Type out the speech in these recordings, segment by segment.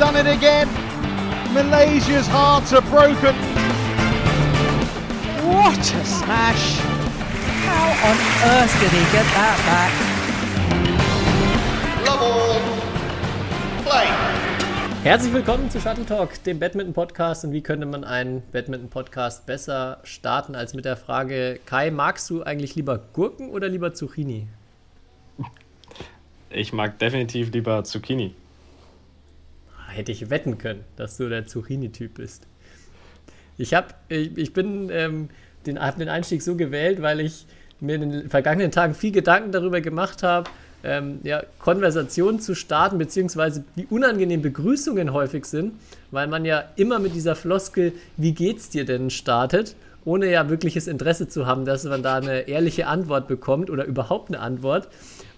done it again. Malaysia's hearts are broken. What a smash! How on earth did he get that back? Love all. Play. Herzlich willkommen zu Shuttle Talk, dem Badminton-Podcast. Und wie könnte man einen Badminton-Podcast besser starten als mit der Frage: Kai, magst du eigentlich lieber Gurken oder lieber Zucchini? Ich mag definitiv lieber Zucchini. Hätte ich wetten können, dass du der Zucchini-Typ bist. Ich, hab, ich, ich bin ähm, den, hab den Einstieg so gewählt, weil ich mir in den vergangenen Tagen viel Gedanken darüber gemacht habe, ähm, ja, Konversationen zu starten, beziehungsweise wie unangenehm Begrüßungen häufig sind, weil man ja immer mit dieser Floskel, wie geht's dir denn, startet, ohne ja wirkliches Interesse zu haben, dass man da eine ehrliche Antwort bekommt oder überhaupt eine Antwort.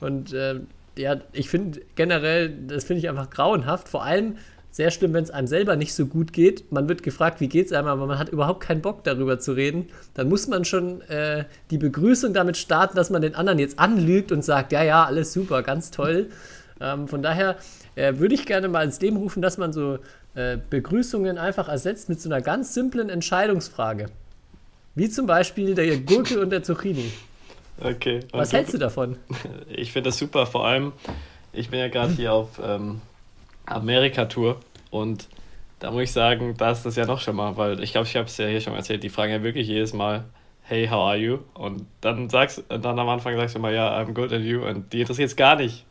Und äh, ja, ich finde generell, das finde ich einfach grauenhaft. Vor allem sehr schlimm, wenn es einem selber nicht so gut geht. Man wird gefragt, wie geht es einem, aber man hat überhaupt keinen Bock darüber zu reden. Dann muss man schon äh, die Begrüßung damit starten, dass man den anderen jetzt anlügt und sagt, ja, ja, alles super, ganz toll. Ähm, von daher äh, würde ich gerne mal ins Leben rufen, dass man so äh, Begrüßungen einfach ersetzt mit so einer ganz simplen Entscheidungsfrage. Wie zum Beispiel der Gurke und der Zucchini. Okay. Was Und hältst du davon? Ich finde das super. Vor allem, ich bin ja gerade hier auf ähm, Amerika-Tour und da muss ich sagen, da ist das ja noch schon mal, weil ich glaube, ich habe es ja hier schon erzählt, die fragen ja wirklich jedes Mal, hey, how are you? Und dann sagst dann am Anfang sagst du mal, ja, I'm good and you und die interessiert es gar nicht.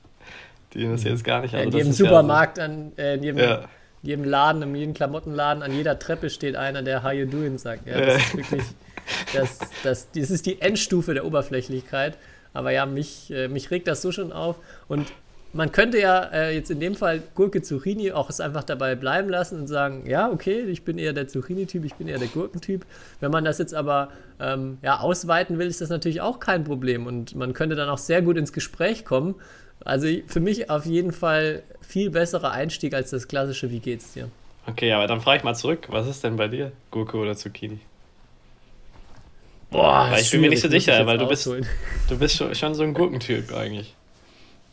Die interessiert es gar nicht. in das jedem ist ja Supermarkt, an, äh, in jedem, Ja. jedem Laden, in jedem Klamottenladen, an jeder Treppe steht einer, der How you doing sagt. Ja, das ist wirklich, das, das, das ist die Endstufe der Oberflächlichkeit. Aber ja, mich, äh, mich regt das so schon auf. Und man könnte ja äh, jetzt in dem Fall Gurke Zucchini auch es einfach dabei bleiben lassen und sagen, ja, okay, ich bin eher der Zucchini-Typ, ich bin eher der Gurkentyp. Wenn man das jetzt aber ähm, ja, ausweiten will, ist das natürlich auch kein Problem. Und man könnte dann auch sehr gut ins Gespräch kommen. Also für mich auf jeden Fall viel besserer Einstieg als das klassische Wie geht's dir? Okay, aber dann frage ich mal zurück, was ist denn bei dir, Gurke oder Zucchini? Boah, Weil ich bin mir nicht so sicher, ich weil du bist, du bist schon, schon so ein Gurkentyp eigentlich.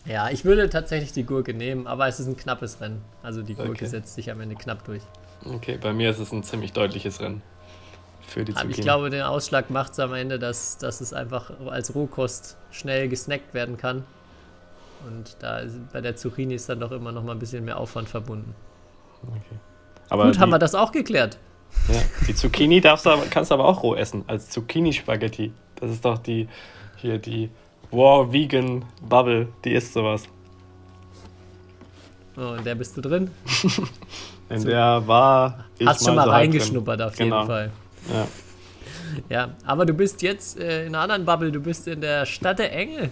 Ja, ich würde tatsächlich die Gurke nehmen, aber es ist ein knappes Rennen. Also die Gurke Okay. setzt sich am Ende knapp durch. Okay, bei mir ist es ein ziemlich deutliches Rennen für die Aber Zucchini. ich glaube, den Ausschlag macht es am Ende, dass, dass es einfach als Rohkost schnell gesnackt werden kann. Und da ist, bei der Zucchini ist dann doch immer noch mal ein bisschen mehr Aufwand verbunden. aber Gut, haben wir das auch geklärt. Ja, die Zucchini darfst du aber, kannst du aber auch roh essen, als Zucchini-Spaghetti. Das ist doch die, hier die War Vegan Bubble, die isst sowas. Oh, in der bist du drin. In der war ich Hast schon mal so drin. reingeschnuppert auf Genau. jeden Fall. Ja. Ja, aber du bist jetzt äh, in einer anderen Bubble, du bist in der Stadt der Engel.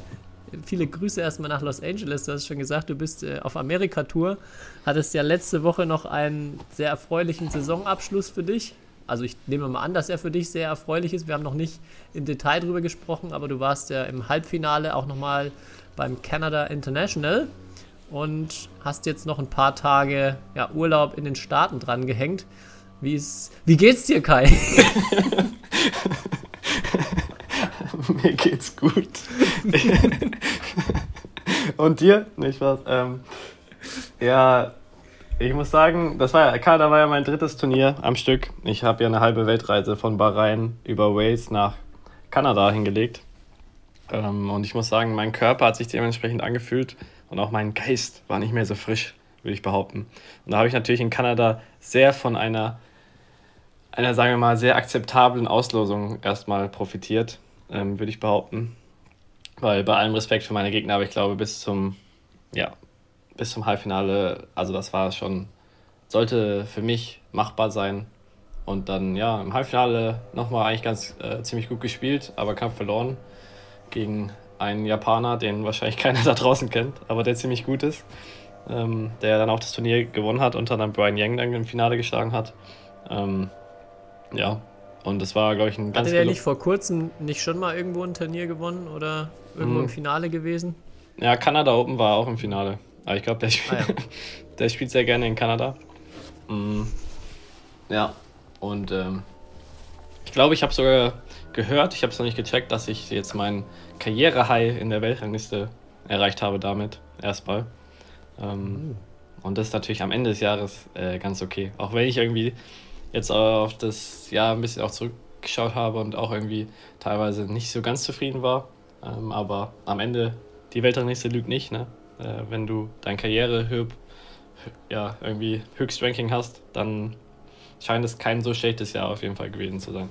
Viele Grüße erstmal nach Los Angeles. Du hast schon gesagt, du bist äh, auf Amerika-Tour. Hattest ja letzte Woche noch einen sehr erfreulichen Saisonabschluss für dich. Also ich nehme mal an, dass er für dich sehr erfreulich ist. Wir haben noch nicht im Detail drüber gesprochen, aber du warst ja im Halbfinale auch nochmal beim Canada International und hast jetzt noch ein paar Tage ja, Urlaub in den Staaten dran gehängt. Wie, ist, wie geht's dir, Kai? Mir geht's gut. Und dir? Nicht was? Ähm, ja, ich muss sagen, das war ja, Kanada war ja mein drittes Turnier am Stück. Ich habe ja eine halbe Weltreise von Bahrain über Wales nach Kanada hingelegt. Ähm, und ich muss sagen, mein Körper hat sich dementsprechend angefühlt und auch mein Geist war nicht mehr so frisch, würde ich behaupten. Und da habe ich natürlich in Kanada sehr von einer, einer, sagen wir mal, sehr akzeptablen Auslosung erstmal profitiert, ähm, würde ich behaupten. Weil bei allem Respekt für meine Gegner, aber ich glaube, bis zum, ja, bis zum Halbfinale, also das war schon, sollte für mich machbar sein. Und dann, ja, im Halbfinale nochmal eigentlich ganz äh, ziemlich gut gespielt, aber Kampf verloren gegen einen Japaner, den wahrscheinlich keiner da draußen kennt, aber der ziemlich gut ist. Ähm, der dann auch das Turnier gewonnen hat und dann Brian Yang dann im Finale geschlagen hat. Ähm, ja, und das war, glaube ich, ein ganz Hatte der nicht vor kurzem nicht schon mal irgendwo ein Turnier gewonnen oder irgendwo Mhm. im Finale gewesen? Ja, Kanada Open war auch im Finale. Aber ich glaube, der, spielt- Ah, ja. der spielt sehr gerne in Kanada. Mm, ja, und ähm, ich glaube, ich habe sogar gehört, ich habe es noch nicht gecheckt, dass ich jetzt meinen Karriere-High in der Weltrangliste erreicht habe damit. Erstmal. Ähm, und das ist natürlich am Ende des Jahres äh, ganz okay. Auch wenn ich irgendwie jetzt auf das Jahr ein bisschen auch zurückgeschaut habe und auch irgendwie teilweise nicht so ganz zufrieden war. Ähm, aber am Ende, die Weltrangliste lügt nicht, ne? Äh, wenn du deine Karriere ja, irgendwie Höchstranking hast, dann scheint es kein so schlechtes Jahr auf jeden Fall gewesen zu sein.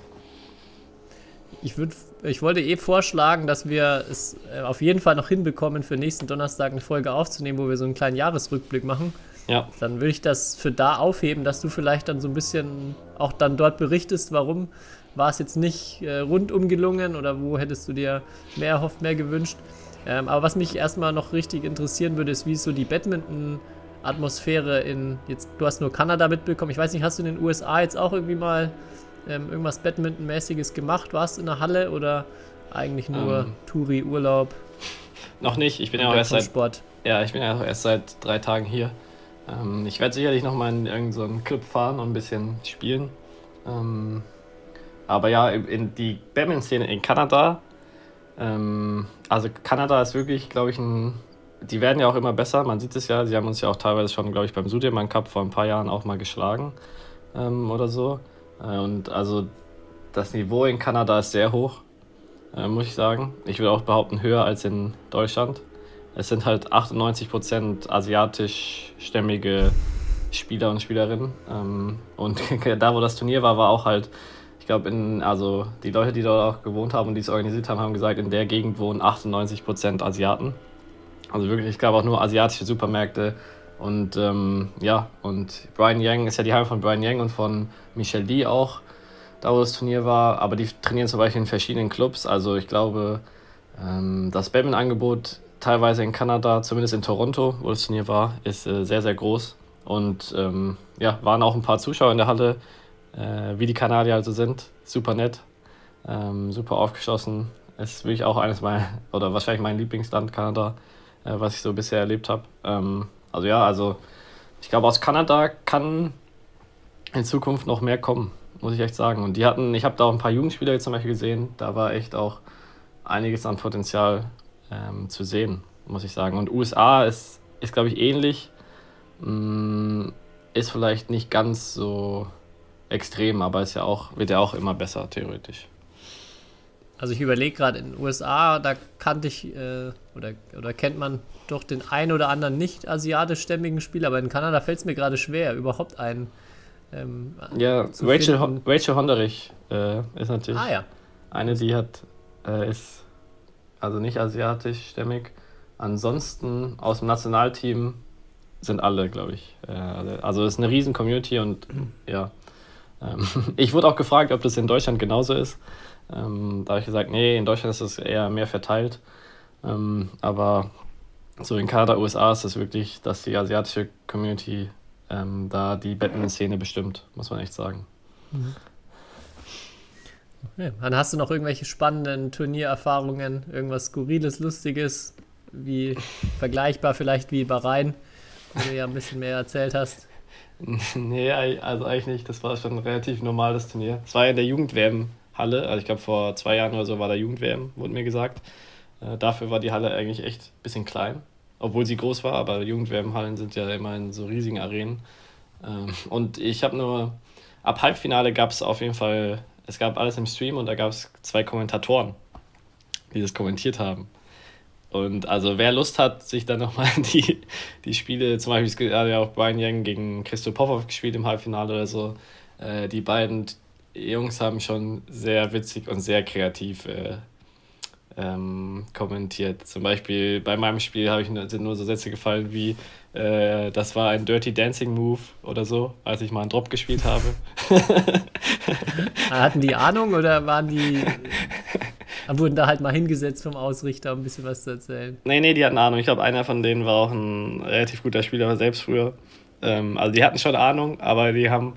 Ich, würd, ich wollte eh vorschlagen, dass wir es äh, auf jeden Fall noch hinbekommen, für nächsten Donnerstag eine Folge aufzunehmen, wo wir so einen kleinen Jahresrückblick machen. Ja. Dann würde ich das für da aufheben, dass du vielleicht dann so ein bisschen auch dann dort berichtest, warum war es jetzt nicht äh, rundum gelungen oder wo hättest du dir mehr erhofft, mehr gewünscht. Ähm, aber was mich erstmal noch richtig interessieren würde, ist, wie ist so die Badminton-Atmosphäre in, jetzt, du hast nur Kanada mitbekommen, ich weiß nicht, hast du in den USA jetzt auch irgendwie mal ähm, irgendwas Badminton-mäßiges gemacht? Warst du in der Halle oder eigentlich nur ähm, Touri-Urlaub? Noch nicht, ich bin ja auch erst seit, Sport. ja, ich bin ja auch erst seit drei Tagen hier. Ähm, ich werde sicherlich noch mal in irgendeinen Club fahren und ein bisschen spielen. Ähm, aber ja, in die Badminton-Szene in Kanada, ähm, also Kanada ist wirklich, glaube ich, ein. Die werden ja auch immer besser, man sieht es ja. Sie haben uns ja auch teilweise schon, glaube ich, beim Sudirman Cup vor ein paar Jahren auch mal geschlagen ähm, oder so. Äh, und also das Niveau in Kanada ist sehr hoch, äh, muss ich sagen. Ich würde auch behaupten, höher als in Deutschland. Es sind halt 98% asiatischstämmige Spieler und Spielerinnen. Ähm, und da, wo das Turnier war, war auch halt ich glaube, also die Leute, die dort auch gewohnt haben und die es organisiert haben, haben gesagt, in der Gegend wohnen 98% Asiaten. Also wirklich, ich glaube auch nur asiatische Supermärkte. Und ähm, ja, und Brian Yang ist ja die Heim von Brian Yang und von Michel Lee auch, da wo das Turnier war. Aber die trainieren zum Beispiel in verschiedenen Clubs. Also ich glaube, ähm, das Badminton-Angebot teilweise in Kanada, zumindest in Toronto, wo das Turnier war, ist äh, sehr, sehr groß. Und ähm, ja, waren auch ein paar Zuschauer in der Halle äh, wie die Kanadier also sind. Super nett, ähm, super aufgeschlossen. Es ist wirklich auch eines meiner, oder wahrscheinlich mein Lieblingsland, Kanada, äh, was ich so bisher erlebt habe. Ähm, also ja, also ich glaube, aus Kanada kann in Zukunft noch mehr kommen, muss ich echt sagen. Und die hatten, ich habe da auch ein paar Jugendspieler jetzt zum Beispiel gesehen, da war echt auch einiges an Potenzial ähm, zu sehen, muss ich sagen. Und USA ist, ist glaube ich, ähnlich. Mm, ist vielleicht nicht ganz so extrem, aber ist ja auch, wird ja auch immer besser, theoretisch. Also ich überlege gerade, in den USA, da kannte ich äh, oder, oder kennt man doch den einen oder anderen nicht asiatischstämmigen Spieler, aber in Kanada fällt es mir gerade schwer, überhaupt einen. Ähm, ja, Rachel, Ho Rachel Honderich äh, ist natürlich ah, ja. eine, die hat, äh, ist also nicht asiatischstämmig. Ansonsten aus dem Nationalteam sind alle, glaube ich. Äh, also es ist eine riesen Community und ja, ähm, ich wurde auch gefragt, ob das in Deutschland genauso ist. Ähm, da habe ich gesagt, nee, in Deutschland ist es eher mehr verteilt. Ähm, aber so in Kanada, USA ist es wirklich, dass die asiatische Community da die Batman-Szene bestimmt, muss man echt sagen. Mhm. Okay. Dann hast du noch irgendwelche spannenden Turniererfahrungen, irgendwas Skurriles, Lustiges, wie vergleichbar vielleicht wie Bahrain, wo du ja ein bisschen mehr erzählt hast. Nee, also eigentlich nicht. Das war schon ein relativ normales Turnier. Es war ja in der Jugend-WM-Halle. Also ich glaube, vor zwei Jahren oder so war der Jugend-WM, wurde mir gesagt. Äh, dafür war die Halle eigentlich echt ein bisschen klein. Obwohl sie groß war, aber Jugend-WM-Hallen sind ja immer in so riesigen Arenen. Ähm, und ich habe nur, ab Halbfinale gab es auf jeden Fall, es gab alles im Stream und da gab es zwei Kommentatoren, die das kommentiert haben. Und also wer Lust hat, sich dann nochmal die, die Spiele, zum Beispiel hat ja auch Brian Yang gegen Christo Popov gespielt im Halbfinale oder so, äh, die beiden Jungs haben schon sehr witzig und sehr kreativ äh, ähm, kommentiert. Zum Beispiel bei meinem Spiel ich, sind nur so Sätze gefallen wie, äh, das war ein Dirty Dancing Move oder so, als ich mal einen Drop gespielt habe. Hatten die Ahnung oder waren die wurden da halt mal hingesetzt vom Ausrichter, um ein bisschen was zu erzählen. Nee, nee, die hatten Ahnung. Ich glaube, einer von denen war auch ein relativ guter Spieler, selbst früher. Ähm, also die hatten schon Ahnung, aber die haben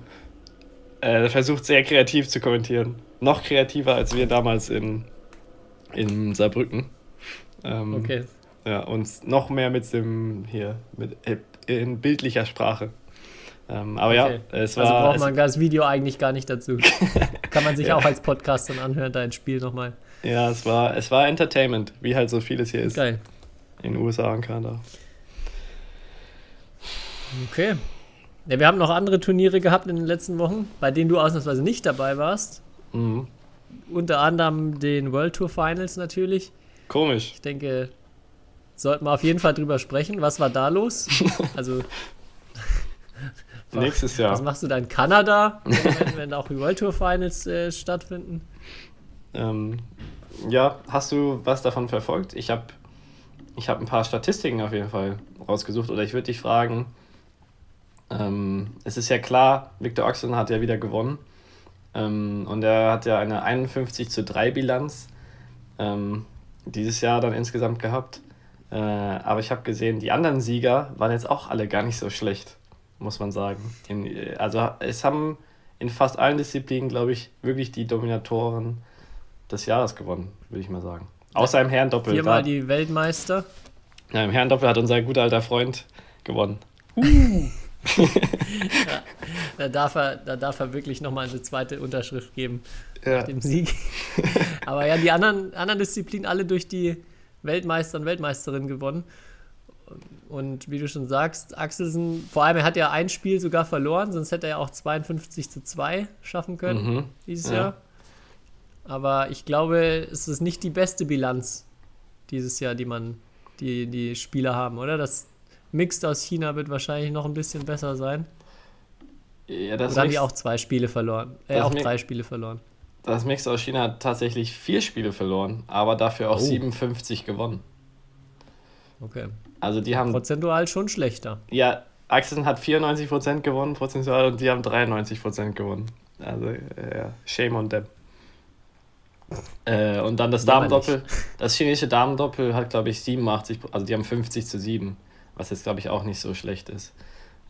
äh, versucht, sehr kreativ zu kommentieren. Noch kreativer als wir damals in, in Saarbrücken. Ähm, okay. Ja, und noch mehr mit dem hier, mit äh, in bildlicher Sprache. Ähm, aber okay. ja, es also war. Also braucht man das Video eigentlich gar nicht dazu. Kann man sich ja. auch als Podcast dann anhören, dein Spiel nochmal. Ja, es war, es war Entertainment, wie halt so vieles hier ist. Geil. In den USA und Kanada. Okay. Ja, wir haben noch andere Turniere gehabt in den letzten Wochen, bei denen du ausnahmsweise nicht dabei warst. Mhm. Unter anderem den World Tour Finals natürlich. Komisch. Ich denke, sollten wir auf jeden Fall drüber sprechen. Was war da los? Also, Nächstes Jahr. was machst du da in Kanada, wenn, wenn auch die World Tour Finals äh, stattfinden? Ähm, ja, hast du was davon verfolgt? Ich habe ich hab ein paar Statistiken auf jeden Fall rausgesucht. Oder ich würde dich fragen, ähm, es ist ja klar, Victor Oxen hat ja wieder gewonnen. Ähm, und er hat ja eine 51 zu 3 Bilanz ähm, dieses Jahr dann insgesamt gehabt. Äh, aber ich habe gesehen, die anderen Sieger waren jetzt auch alle gar nicht so schlecht, muss man sagen. In, äh, also es haben in fast allen Disziplinen, glaube ich, wirklich die Dominatoren des Jahres gewonnen, würde ich mal sagen. Außer im Herrendoppel. Viermal Da, die Weltmeister. ja, Im Herrendoppel hat unser guter alter Freund gewonnen. Da darf er, da darf er wirklich nochmal eine zweite Unterschrift geben, Ja. dem Sieg. Aber ja, die anderen, anderen Disziplinen alle durch die Weltmeister und Weltmeisterin gewonnen. Und wie du schon sagst, Axelsen, vor allem er hat ja ein Spiel sogar verloren, sonst hätte er ja auch 52 zu 2 schaffen können Mhm. dieses Ja. Jahr. Aber ich glaube, es ist nicht die beste Bilanz dieses Jahr, die man, die, die Spieler haben, oder? Das Mixed aus China wird wahrscheinlich noch ein bisschen besser sein. Ja, das haben die auch zwei Spiele verloren? Äh, auch drei Spiele verloren. Das Mix aus China hat tatsächlich vier Spiele verloren, aber dafür auch Oh. 57 gewonnen. Okay. Also die haben, Prozentual schon schlechter. ja, Axelsen hat 94% gewonnen, prozentual, und die haben 93% gewonnen. Also, äh, ja, shame on them. Äh, und dann das. Damendoppel, das chinesische Damendoppel hat, glaube ich, 87%, also die haben 50 zu 7, was jetzt, glaube ich, auch nicht so schlecht ist.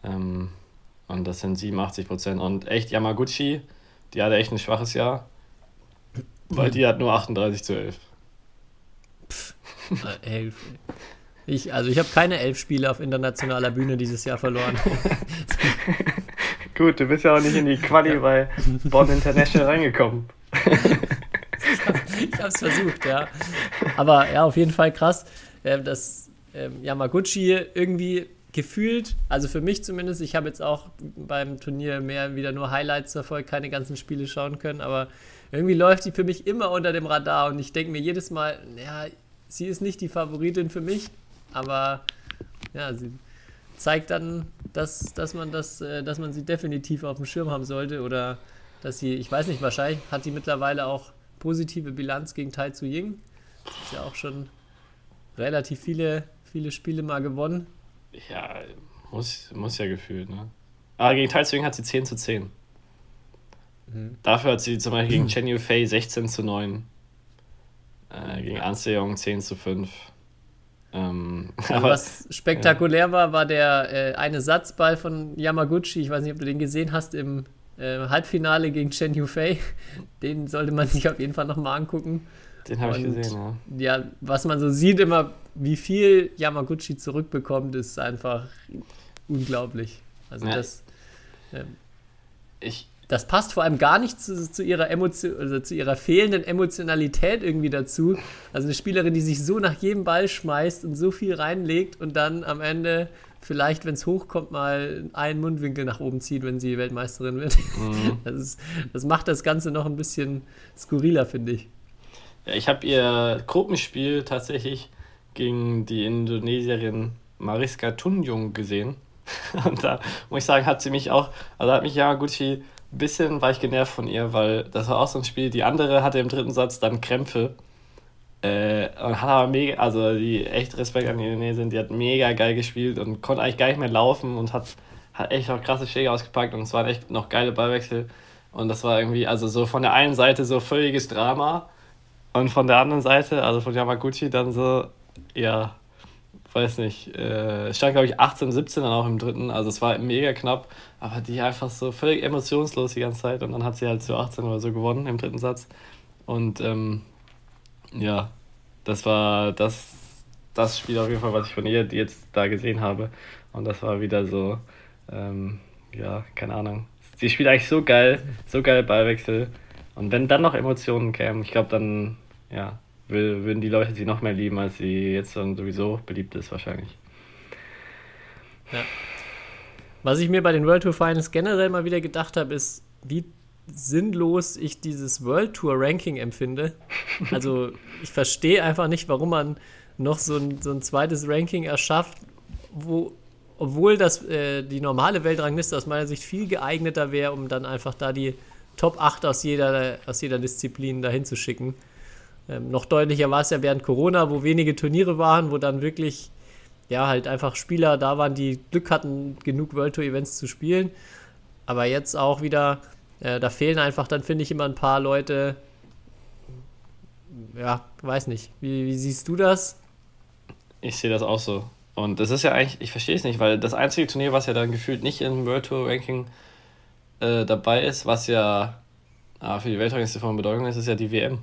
Ähm, und das sind 87 Prozent. Und echt Yamaguchi, die hatte echt ein schwaches Jahr, weil die hat nur 38 zu 11. Äh, elf. Ich, also ich habe keine elf Spiele auf internationaler Bühne dieses Jahr verloren. Gut, du bist ja auch nicht in die Quali bei Bonn International reingekommen. ich habe es versucht, ja. Aber ja, auf jeden Fall krass, äh, dass ähm, Yamaguchi irgendwie gefühlt, also für mich zumindest, ich habe jetzt auch beim Turnier mehr wieder nur Highlights verfolgt, keine ganzen Spiele schauen können, aber irgendwie läuft sie für mich immer unter dem Radar und ich denke mir jedes Mal, ja, sie ist nicht die Favoritin für mich, aber ja, sie zeigt dann, dass, dass man das, äh, dass man sie definitiv auf dem Schirm haben sollte oder dass sie, ich weiß nicht, wahrscheinlich hat sie mittlerweile auch positive Bilanz gegen Tai Tzu Ying. Ist ja auch schon relativ viele, viele Spiele mal gewonnen. Ja, muss, muss ja gefühlt, ne? Aber gegen Taizwing hat sie 10 zu 10. Dafür hat sie zum Beispiel gegen Chen Yufei 16 zu 9. Äh, gegen An Seong 10 zu 5. Ähm, Also aber was spektakulär war, war der äh, eine Satzball von Yamaguchi. Ich weiß nicht, ob du den gesehen hast im äh, Halbfinale gegen Chen Yufei. Den sollte man sich auf jeden Fall nochmal angucken. Den habe ich gesehen, ja. Ja, was man so sieht immer, wie viel Yamaguchi zurückbekommt, ist einfach unglaublich. Also Ja. das, ähm, Ich, das passt vor allem gar nicht zu, zu, ihrer Emotion, also zu ihrer fehlenden Emotionalität irgendwie dazu. Also eine Spielerin, die sich so nach jedem Ball schmeißt und so viel reinlegt und dann am Ende vielleicht, wenn es hochkommt, mal einen Mundwinkel nach oben zieht, wenn sie Weltmeisterin wird. Das, ist, das macht das Ganze noch ein bisschen skurriler, finde ich. Ja, ich habe ihr Gruppenspiel tatsächlich gegen die Indonesierin Mariska Tunjung gesehen. Und da muss ich sagen, hat sie mich auch, also hat mich Yamaguchi ein bisschen, war ich genervt von ihr, weil das war auch so ein Spiel, die andere hatte im dritten Satz dann Krämpfe. Äh, und hat aber mega, also die echt Respekt an die Indonesien, die hat mega geil gespielt und konnte eigentlich gar nicht mehr laufen und hat, hat echt auch krasse Schläge ausgepackt und es waren echt noch geile Ballwechsel. Und das war irgendwie, also so von der einen Seite so völliges Drama und von der anderen Seite, also von Yamaguchi, dann so, ja, weiß nicht, äh, stand glaube ich 18, 17 dann auch im dritten, also es war mega knapp, aber die einfach so völlig emotionslos die ganze Zeit. Und dann hat sie halt zu 18 oder so gewonnen im dritten Satz. Und ähm, ja, das war das, das Spiel auf jeden Fall, was ich von ihr jetzt da gesehen habe. Und das war wieder so, ähm, ja, keine Ahnung, sie spielt eigentlich so geil, so geil Ballwechsel und wenn dann noch Emotionen kämen, ich glaube dann, ja, würden die Leute sie noch mehr lieben, als sie jetzt dann sowieso beliebt ist wahrscheinlich. Was ich mir bei den World Tour Finals generell mal wieder gedacht habe, ist, wie sinnlos ich dieses World Tour Ranking empfinde. Also ich verstehe einfach nicht, warum man noch so ein, so ein zweites Ranking erschafft, wo, obwohl das, äh, die normale Weltrangliste aus meiner Sicht viel geeigneter wäre, um dann einfach da die Top 8 aus jeder, aus jeder Disziplin dahin zu schicken. Ähm, noch deutlicher war es ja während Corona, wo wenige Turniere waren, wo dann wirklich ja halt einfach Spieler da waren, die Glück hatten, genug World Tour Events zu spielen. Aber jetzt auch wieder, äh, da fehlen einfach dann, finde ich, immer ein paar Leute. Ja, weiß nicht. Wie, wie siehst du das? Ich sehe das auch so. Und das ist ja eigentlich, ich verstehe es nicht, weil das einzige Turnier, was ja dann gefühlt nicht im World Tour Ranking äh, dabei ist, was ja ah, für die Weltrangliste von Bedeutung ist, ist ja die WM.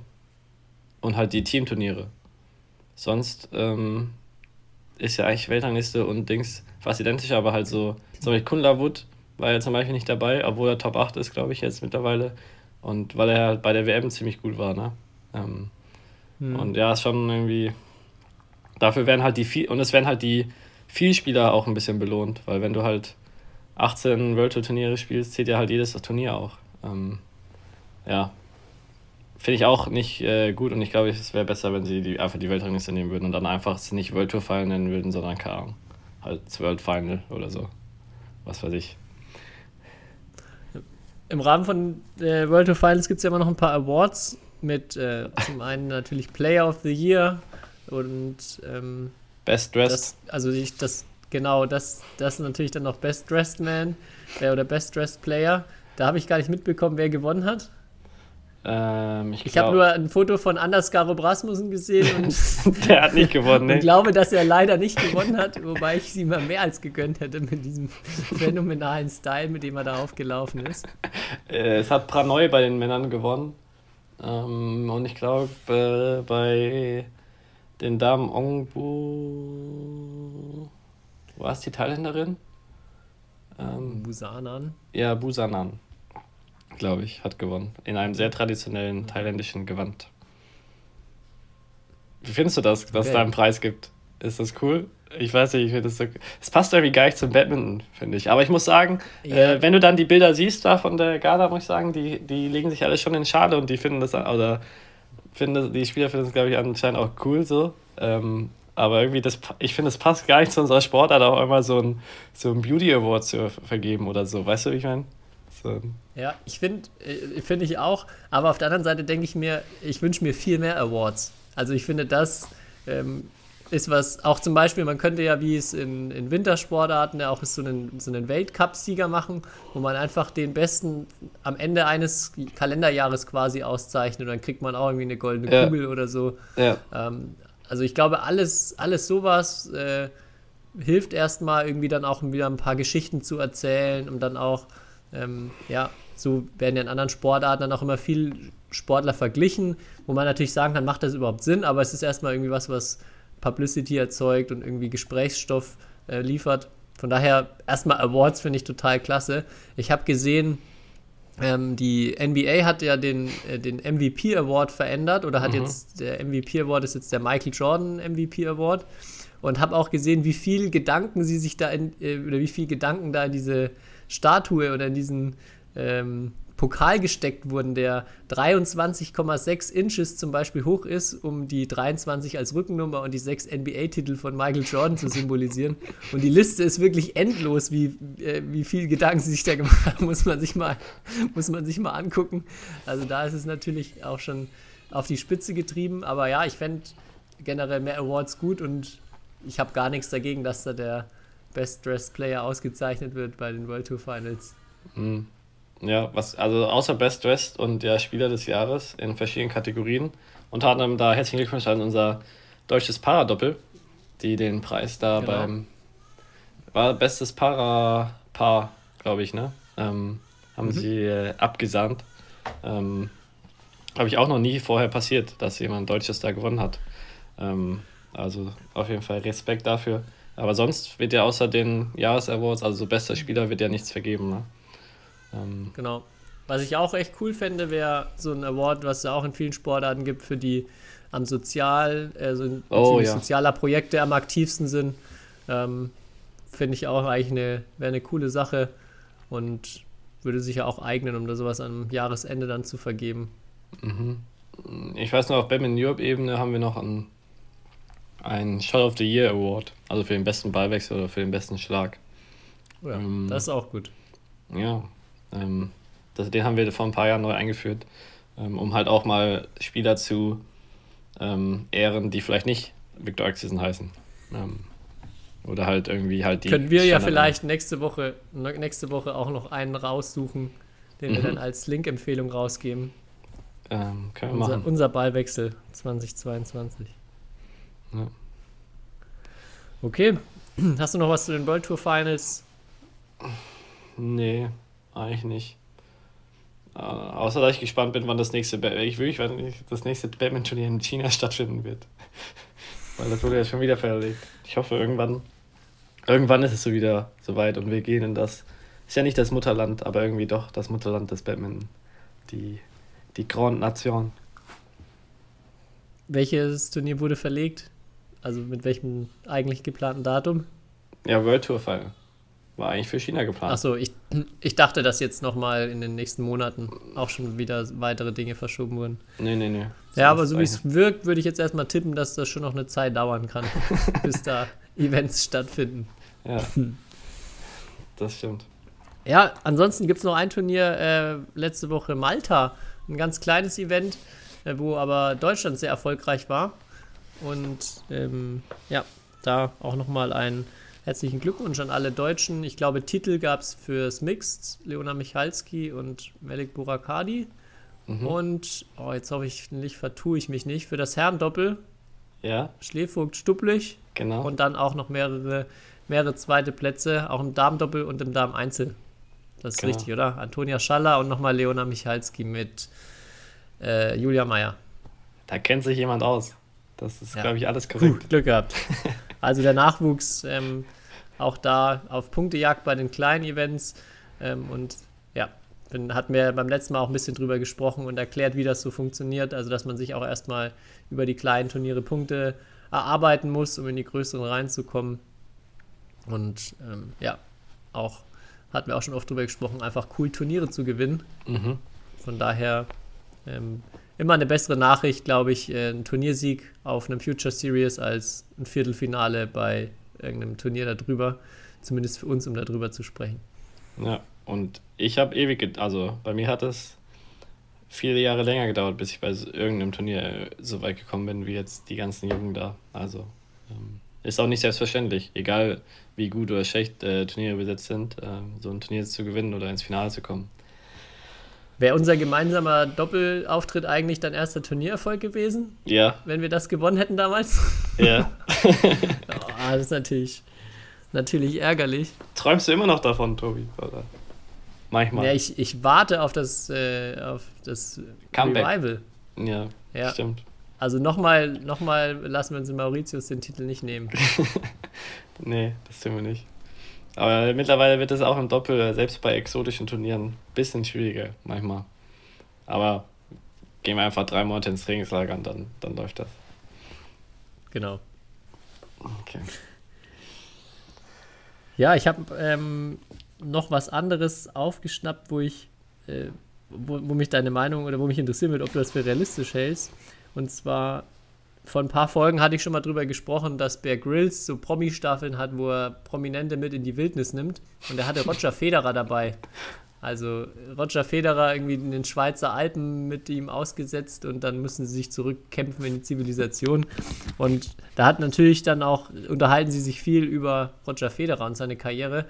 Und halt die Teamturniere. Sonst ähm, ist ja eigentlich Weltrangliste und Dings fast identisch, aber halt so, zum Beispiel Kunlavut war ja zum Beispiel nicht dabei, obwohl er Top 8 ist, glaube ich, jetzt mittlerweile. Und weil er halt bei der WM ziemlich gut war, ne? Ähm, hm. Und ja, ist schon irgendwie. Dafür werden halt die viel und es werden halt die Vielspieler auch ein bisschen belohnt, weil wenn du halt 18 World Tour Turniere spielst, zählt ja halt jedes Turnier auch. Ähm, ja, finde ich auch nicht äh, gut und ich glaube, es wäre besser, wenn sie die, einfach die Weltrangliste nehmen würden und dann einfach es nicht World Tour Final nennen würden, sondern keine Ahnung, halt das World Final oder so. Was weiß ich. Im Rahmen von äh, World Tour Finals gibt es ja immer noch ein paar Awards mit äh, zum einen natürlich Player of the Year und ähm, Best Dressed. Das, also ich, das genau, das, das natürlich dann noch Best Dressed Man äh, oder Best Dressed Player. Da habe ich gar nicht mitbekommen, wer gewonnen hat. Ähm, ich ich habe nur ein Foto von Anders Garo Rasmussen gesehen und, der hat nicht gewonnen. Ne? und glaube, dass er leider nicht gewonnen hat, wobei ich sie mal mehr als gegönnt hätte mit diesem phänomenalen Style, mit dem er da aufgelaufen ist. Äh, es hat Pranoy bei den Männern gewonnen. Ähm, und ich glaube, äh, bei den Damen Ongbu. War es die Thailänderin? Ähm, Busanan. Ja, Busanan glaube ich, hat gewonnen. In einem sehr traditionellen thailändischen Gewand. Wie findest du das, dass okay. es da einen Preis gibt? Ist das cool? Ich weiß nicht, ich finde das so. Es passt irgendwie gar nicht zum Badminton, finde ich. Aber ich muss sagen, ja. äh, wenn du dann die Bilder siehst da von der Gala, muss ich sagen, die, die legen sich alle schon in Schale und die finden das, oder finden die Spieler finden das, glaube ich, anscheinend auch cool so. Ähm, aber irgendwie, das, ich finde, es passt gar nicht zu unserer Sportart, auch immer so ein, so ein Beauty Award zu vergeben oder so. Weißt du, wie ich meine? So. Ja, ich finde, äh, finde ich auch. Aber auf der anderen Seite denke ich mir, ich wünsche mir viel mehr Awards. Also ich finde, das ähm, ist was, auch zum Beispiel, man könnte ja, wie es in, in Wintersportarten ja auch ist, so einen, so einen Weltcup-Sieger machen, wo man einfach den Besten am Ende eines Kalenderjahres quasi auszeichnet und dann kriegt man auch irgendwie eine goldene ja. Kugel oder so. Ja. Ähm, also ich glaube, alles, alles sowas äh, hilft erstmal irgendwie dann auch wieder ein paar Geschichten zu erzählen und dann auch ähm, ja, so werden ja in anderen Sportarten dann auch immer viel Sportler verglichen, wo man natürlich sagen kann, macht das überhaupt Sinn, aber es ist erstmal irgendwie was, was Publicity erzeugt und irgendwie Gesprächsstoff äh, liefert. Von daher erstmal Awards finde ich total klasse. Ich habe gesehen, ähm, die NBA hat ja den, äh, den MVP Award verändert oder hat mhm. jetzt der MVP Award ist jetzt der Michael Jordan MVP Award und habe auch gesehen, wie viel Gedanken sie sich da in, äh, oder wie viel Gedanken da in diese Statue oder in diesen ähm, Pokal gesteckt wurden, der 23,6 Inches zum Beispiel hoch ist, um die 23 als Rückennummer und die sechs NBA-Titel von Michael Jordan zu symbolisieren. Und die Liste ist wirklich endlos, wie, äh, wie viel Gedanken sie sich da gemacht haben, muss man sich mal, muss man sich mal angucken. Also da ist es natürlich auch schon auf die Spitze getrieben. Aber ja, ich fände generell mehr Awards gut und ich habe gar nichts dagegen, dass da der Best Dressed Player ausgezeichnet wird bei den World Tour Finals. Mhm. Ja, was, also außer Best Dressed und der Spieler des Jahres in verschiedenen Kategorien. Unter anderem da herzlichen Glückwunsch an unser deutsches Paradoppel, die den Preis da genau. beim war bestes Para-Paar, glaube ich, ne? Ähm, haben mhm. sie äh, abgesandt. Ähm, Habe ich auch noch nie vorher passiert, dass jemand Deutsches da gewonnen hat. Ähm, also auf jeden Fall Respekt dafür. Aber sonst wird ja außer den Jahresawards, also so bester Spieler, wird ja nichts vergeben. Ne? Ähm genau. Was ich auch echt cool fände, wäre so ein Award, was es auch in vielen Sportarten gibt, für die am Sozial, also oh, ja. sozialer Projekte am aktivsten sind. Ähm, finde ich auch eigentlich eine, wäre eine coole Sache und würde sich ja auch eignen, um da sowas am Jahresende dann zu vergeben. Mhm. Ich weiß noch, auf Batman Europe-Ebene haben wir noch einen, einen Shot of the Year Award, also für den besten Ballwechsel oder für den besten Schlag. Ja, Ähm, das ist auch gut. Ja, ähm, das, den haben wir vor ein paar Jahren neu eingeführt, ähm, um halt auch mal Spieler zu ähm, ehren, die vielleicht nicht Victor Axelsen heißen. Ähm, oder halt irgendwie halt die. Können wir ja Standard- vielleicht nächste Woche, ne- nächste Woche auch noch einen raussuchen, den wir Mhm. dann als Link-Empfehlung rausgeben. Ähm, können wir Unser, machen. unser Ballwechsel 2022. Ja. Okay. Hast du noch was zu den World Tour Finals? Nee, eigentlich nicht. Äh, außer, dass ich gespannt bin, wann das nächste, Ba- ich will, wann das nächste Badminton-Turnier in China stattfinden wird. Weil das wurde ja schon wieder verlegt. Ich hoffe, irgendwann, irgendwann ist es so wieder soweit und wir gehen in das, ist ja nicht das Mutterland, aber irgendwie doch das Mutterland des Badminton. Die, die Grande Nation. Welches Turnier wurde verlegt? Also mit welchem eigentlich geplanten Datum? Ja, World Tour Final. War eigentlich für China geplant. Achso, ich, ich dachte, dass jetzt nochmal in den nächsten Monaten auch schon wieder weitere Dinge verschoben wurden. Nee, nee, nee. Ja, aber so wie es wirkt, würde ich jetzt erstmal tippen, dass das schon noch eine Zeit dauern kann, bis da Events stattfinden. Ja. Das stimmt. Ja, ansonsten gibt es noch ein Turnier äh, letzte Woche Malta. Ein ganz kleines Event, äh, wo aber Deutschland sehr erfolgreich war. Und ähm, ja, da auch nochmal einen herzlichen Glückwunsch an alle Deutschen. Ich glaube, Titel gab es fürs Mixed, Leona Michalski und Melik Burakadi. Mhm. Und, oh, jetzt hoffe ich, nicht vertue ich mich nicht, für das Herrendoppel Ja, Schlevogt Stuplich genau. und dann auch noch mehrere, mehrere zweite Plätze, auch im Damendoppel und im Damen-Einzel. Das ist Genau. richtig, oder? Antonia Schaller und nochmal Leona Michalski mit äh, Julia Meyer. Da kennt sich jemand aus. Das ist, Ja. glaube ich, alles Puh, korrekt. Glück gehabt. Also der Nachwuchs ähm, auch da auf Punktejagd bei den kleinen Events. Ähm, und ja, bin, hatten wir beim letzten Mal auch ein bisschen drüber gesprochen und erklärt, wie das so funktioniert. Also, dass man sich auch erstmal über die kleinen Turniere Punkte erarbeiten muss, um in die größeren reinzukommen. Und ähm, ja, auch hatten wir auch schon oft drüber gesprochen, einfach cool Turniere zu gewinnen. Mhm. Von daher ähm, immer eine bessere Nachricht, glaube ich, äh, ein Turniersieg auf einem Future Series als ein Viertelfinale bei irgendeinem Turnier darüber. Zumindest für uns, um darüber zu sprechen. Ja, und ich habe ewig, also bei mir hat es viele Jahre länger gedauert, bis ich bei irgendeinem Turnier äh, so weit gekommen bin, wie jetzt die ganzen Jungen da. Also ähm, ist auch nicht selbstverständlich, egal wie gut oder schlecht äh, Turniere besetzt sind, ähm, so ein Turnier zu gewinnen oder ins Finale zu kommen. Wäre unser gemeinsamer Doppelauftritt eigentlich dein erster Turniererfolg gewesen, Ja, wenn wir das gewonnen hätten damals? ja. oh, das ist natürlich, natürlich ärgerlich. Träumst du immer noch davon, Tobi? Oder? Manchmal. Ja, ich, ich warte auf das, äh, auf das Comeback. Revival. ja, Ja. stimmt. Also nochmal noch mal lassen wir uns in Mauritius den Titel nicht nehmen. Nee, das tun wir nicht. Aber mittlerweile wird es auch im Doppel, selbst bei exotischen Turnieren, ein bisschen schwieriger manchmal. Aber gehen wir einfach drei Monate ins Trainingslager und dann, dann läuft das. Genau. Okay. Ja, ich habe ähm, noch was anderes aufgeschnappt, wo ich, äh, wo, wo mich deine Meinung oder wo mich interessieren wird, ob du das für realistisch hältst. Und zwar vor ein paar Folgen hatte ich schon mal drüber gesprochen, dass Bear Grylls so Promi-Staffeln hat, wo er Prominente mit in die Wildnis nimmt. Und er hatte Roger Federer dabei. Also Roger Federer irgendwie in den Schweizer Alpen mit ihm ausgesetzt und dann müssen sie sich zurückkämpfen in die Zivilisation. Und da hat natürlich dann auch, unterhalten sie sich viel über Roger Federer und seine Karriere.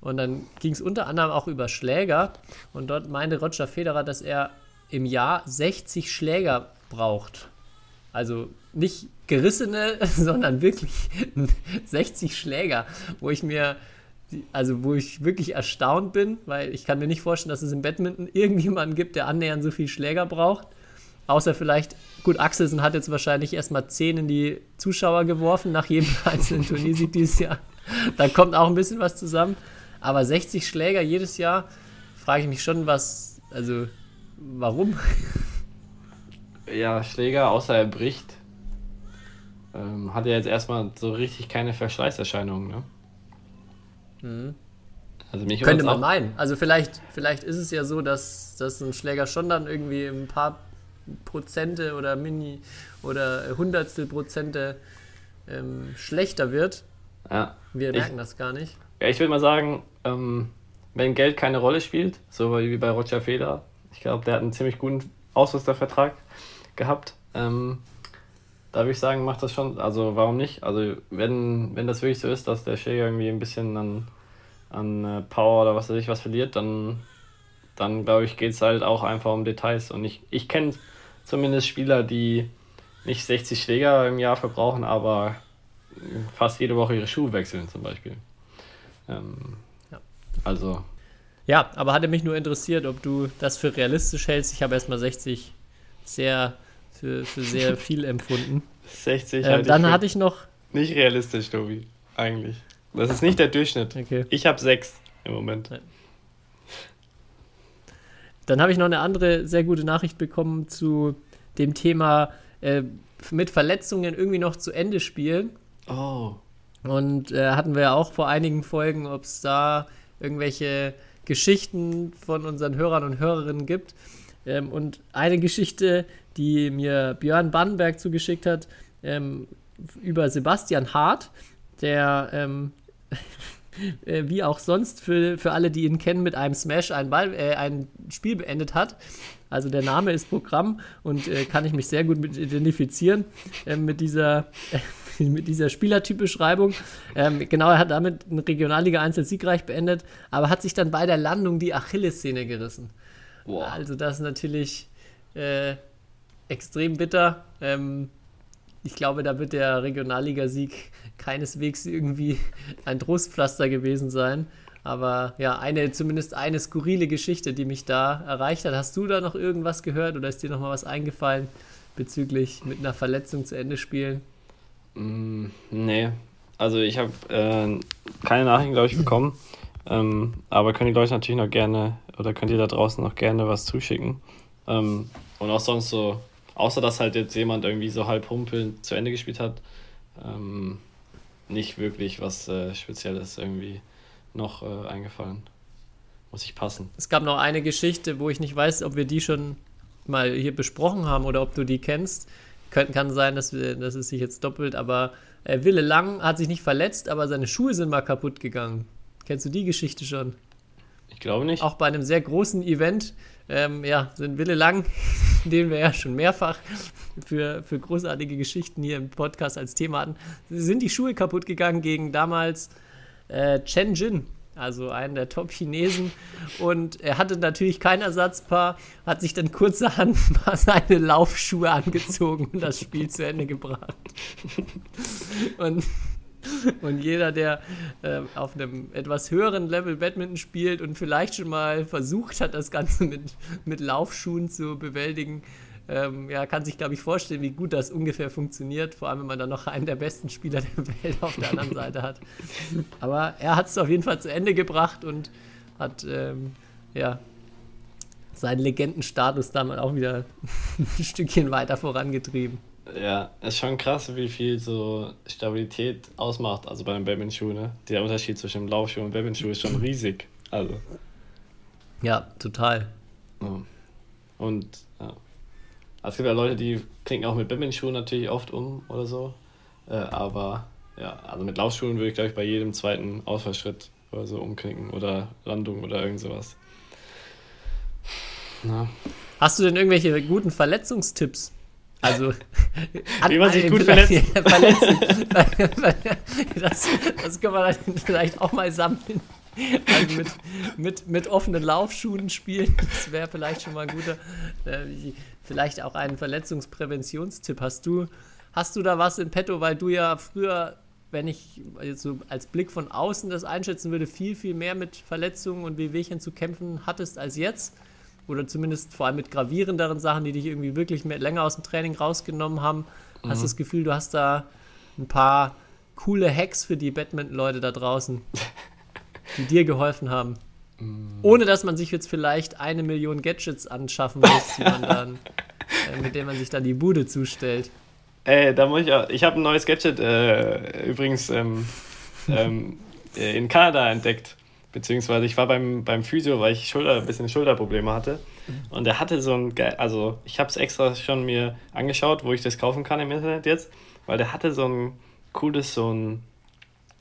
Und dann ging es unter anderem auch über Schläger. Und dort meinte Roger Federer, dass er im Jahr 60 Schläger braucht. Also nicht gerissene, sondern wirklich 60 Schläger, wo ich mir, also wo ich wirklich erstaunt bin, weil ich kann mir nicht vorstellen, dass es im Badminton irgendjemanden gibt, der annähernd so viel Schläger braucht. Außer vielleicht, gut, Axelsen hat jetzt wahrscheinlich erstmal 10 in die Zuschauer geworfen nach jedem einzelnen Turniersieg dieses Jahr. Da kommt auch ein bisschen was zusammen. Aber 60 Schläger jedes Jahr, frage ich mich schon, was, also warum? Ja, Schläger, außer er bricht, ähm, hat er jetzt erstmal so richtig keine Verschleißerscheinungen, ne? Also mich Könnte man meinen. Also vielleicht, vielleicht ist es ja so, dass, dass ein Schläger schon dann irgendwie ein paar Prozente oder Mini oder Hundertstel Prozente ähm, schlechter wird. Ja. Wir Ich- merken das gar nicht. Ja, ich würde mal sagen, ähm, wenn Geld keine Rolle spielt, so wie bei Roger Federer, ich glaube, der hat einen ziemlich guten Ausrüstervertrag gehabt. Ähm, da würde ich sagen, macht das schon, also warum nicht? Also wenn, wenn das wirklich so ist, dass der Schläger irgendwie ein bisschen an, an äh, Power oder was weiß ich was verliert, dann, dann glaube ich, geht es halt auch einfach um Details. Und ich, ich kenne zumindest Spieler, die nicht 60 Schläger im Jahr verbrauchen, aber fast jede Woche ihre Schuhe wechseln zum Beispiel. Ähm, Ja. Also, Ja, aber hatte mich nur interessiert, ob du das für realistisch hältst. Ich habe erstmal 60 sehr für, für sehr viel empfunden. 60 Äh, halte dann hatte ich noch. nicht realistisch, Tobi, eigentlich. Das ist nicht der Durchschnitt. Okay. Ich habe 6 im Moment. Dann habe ich noch eine andere sehr gute Nachricht bekommen zu dem Thema äh, mit Verletzungen irgendwie noch zu Ende spielen. Oh. Und äh, hatten wir ja auch vor einigen Folgen, ob es da irgendwelche Geschichten von unseren Hörern und Hörerinnen gibt. Ähm, und eine Geschichte, die mir Björn Bannenberg zugeschickt hat, ähm, über Sebastian Hart, der ähm, äh, wie auch sonst für, für alle, die ihn kennen, mit einem Smash ein, Ball, äh, ein Spiel beendet hat. Also der Name ist Programm und äh, kann ich mich sehr gut mit identifizieren äh, mit dieser mit dieser Spielertypbeschreibung. Ähm, genau, er hat damit eine Regionalliga 1 als siegreich beendet, aber hat sich dann bei der Landung die Achillessehne gerissen. Boah. Also das ist natürlich äh, extrem bitter. Ähm, ich glaube, da wird der Regionalligasieg keineswegs irgendwie ein Trostpflaster gewesen sein. Aber ja, eine, zumindest eine skurrile Geschichte, die mich da erreicht hat. Hast du da noch irgendwas gehört oder ist dir noch mal was eingefallen bezüglich mit einer Verletzung zu Ende spielen? Mm, nee. Also ich habe äh, keine Nachrichten, glaube ich, bekommen. Ähm, aber ihr, glaube ich, natürlich noch gerne, oder könnt ihr da draußen noch gerne was zuschicken. Ähm, und auch sonst so, außer dass halt jetzt jemand irgendwie so halb humpelnd zu Ende gespielt hat, ähm, nicht wirklich was äh, Spezielles irgendwie noch äh, eingefallen. Muss ich passen. Es gab noch eine Geschichte, wo ich nicht weiß, ob wir die schon mal hier besprochen haben oder ob du die kennst. Kann, kann sein, dass, wir, dass es sich jetzt doppelt, aber äh, Wille Lang hat sich nicht verletzt, aber seine Schuhe sind mal kaputt gegangen. Kennst du die Geschichte schon? Ich glaube nicht. Auch bei einem sehr großen Event, ähm, ja, sind Wille Lang, den wir ja schon mehrfach für, für großartige Geschichten hier im Podcast als Thema hatten, sind die Schuhe kaputt gegangen gegen damals äh, Chen Jin, also einen der Top-Chinesen. Und er hatte natürlich kein Ersatzpaar, hat sich dann kurzerhand mal seine Laufschuhe angezogen und das Spiel zu Ende gebracht. Und und jeder, der äh, auf einem etwas höheren Level Badminton spielt und vielleicht schon mal versucht hat, das Ganze mit, mit Laufschuhen zu bewältigen, ähm, ja, kann sich, glaube ich, vorstellen, wie gut das ungefähr funktioniert. Vor allem, wenn man dann noch einen der besten Spieler der Welt auf der anderen Seite hat. Aber er hat es auf jeden Fall zu Ende gebracht und hat, ähm, ja, seinen Legendenstatus damit auch wieder ein Stückchen weiter vorangetrieben. Ja, ist schon krass, wie viel so Stabilität ausmacht, also bei einem Badminton-Schuh, ne? Der Unterschied zwischen dem Laufschuh und Badminton-Schuh ist schon riesig. Also, Ja, total. ja. Und, ja. Also es gibt ja Leute, die knicken auch mit Badminton-Schuhen natürlich oft um oder so. Äh, aber, ja, also mit Laufschuhen würde ich, glaube ich, bei jedem zweiten Ausfallschritt oder so umknicken oder Landung oder irgend sowas. Ja. Hast du denn irgendwelche guten Verletzungstipps? Also, Wie man sich gut Verletzen. das, das kann man dann vielleicht auch mal sammeln. Also mit, mit, mit offenen Laufschuhen spielen, das wäre vielleicht schon mal ein guter. Äh, vielleicht auch einen Verletzungspräventionstipp. Hast du, hast du da was in petto, weil du ja früher, wenn ich jetzt so als Blick von außen das einschätzen würde, viel, viel mehr mit Verletzungen und Wehwehchen zu kämpfen hattest als jetzt? Oder zumindest vor allem mit gravierenderen Sachen, die dich irgendwie wirklich mehr, länger aus dem Training rausgenommen haben, hast du das Gefühl, du hast da ein paar coole Hacks für die Badminton-Leute da draußen, die dir geholfen haben. Ohne dass man sich jetzt vielleicht eine Million Gadgets anschaffen muss, die man dann, äh, mit denen man sich dann die Bude zustellt. Ey, da muss ich auch. Ich habe ein neues Gadget äh, übrigens ähm, ähm, äh, in Kanada entdeckt. Beziehungsweise ich war beim, beim Physio, weil ich Schulter, ein bisschen Schulterprobleme hatte. Und er hatte so ein, ge- also ich habe es extra schon mir angeschaut, wo ich das kaufen kann im Internet jetzt, weil der hatte so ein cooles, so ein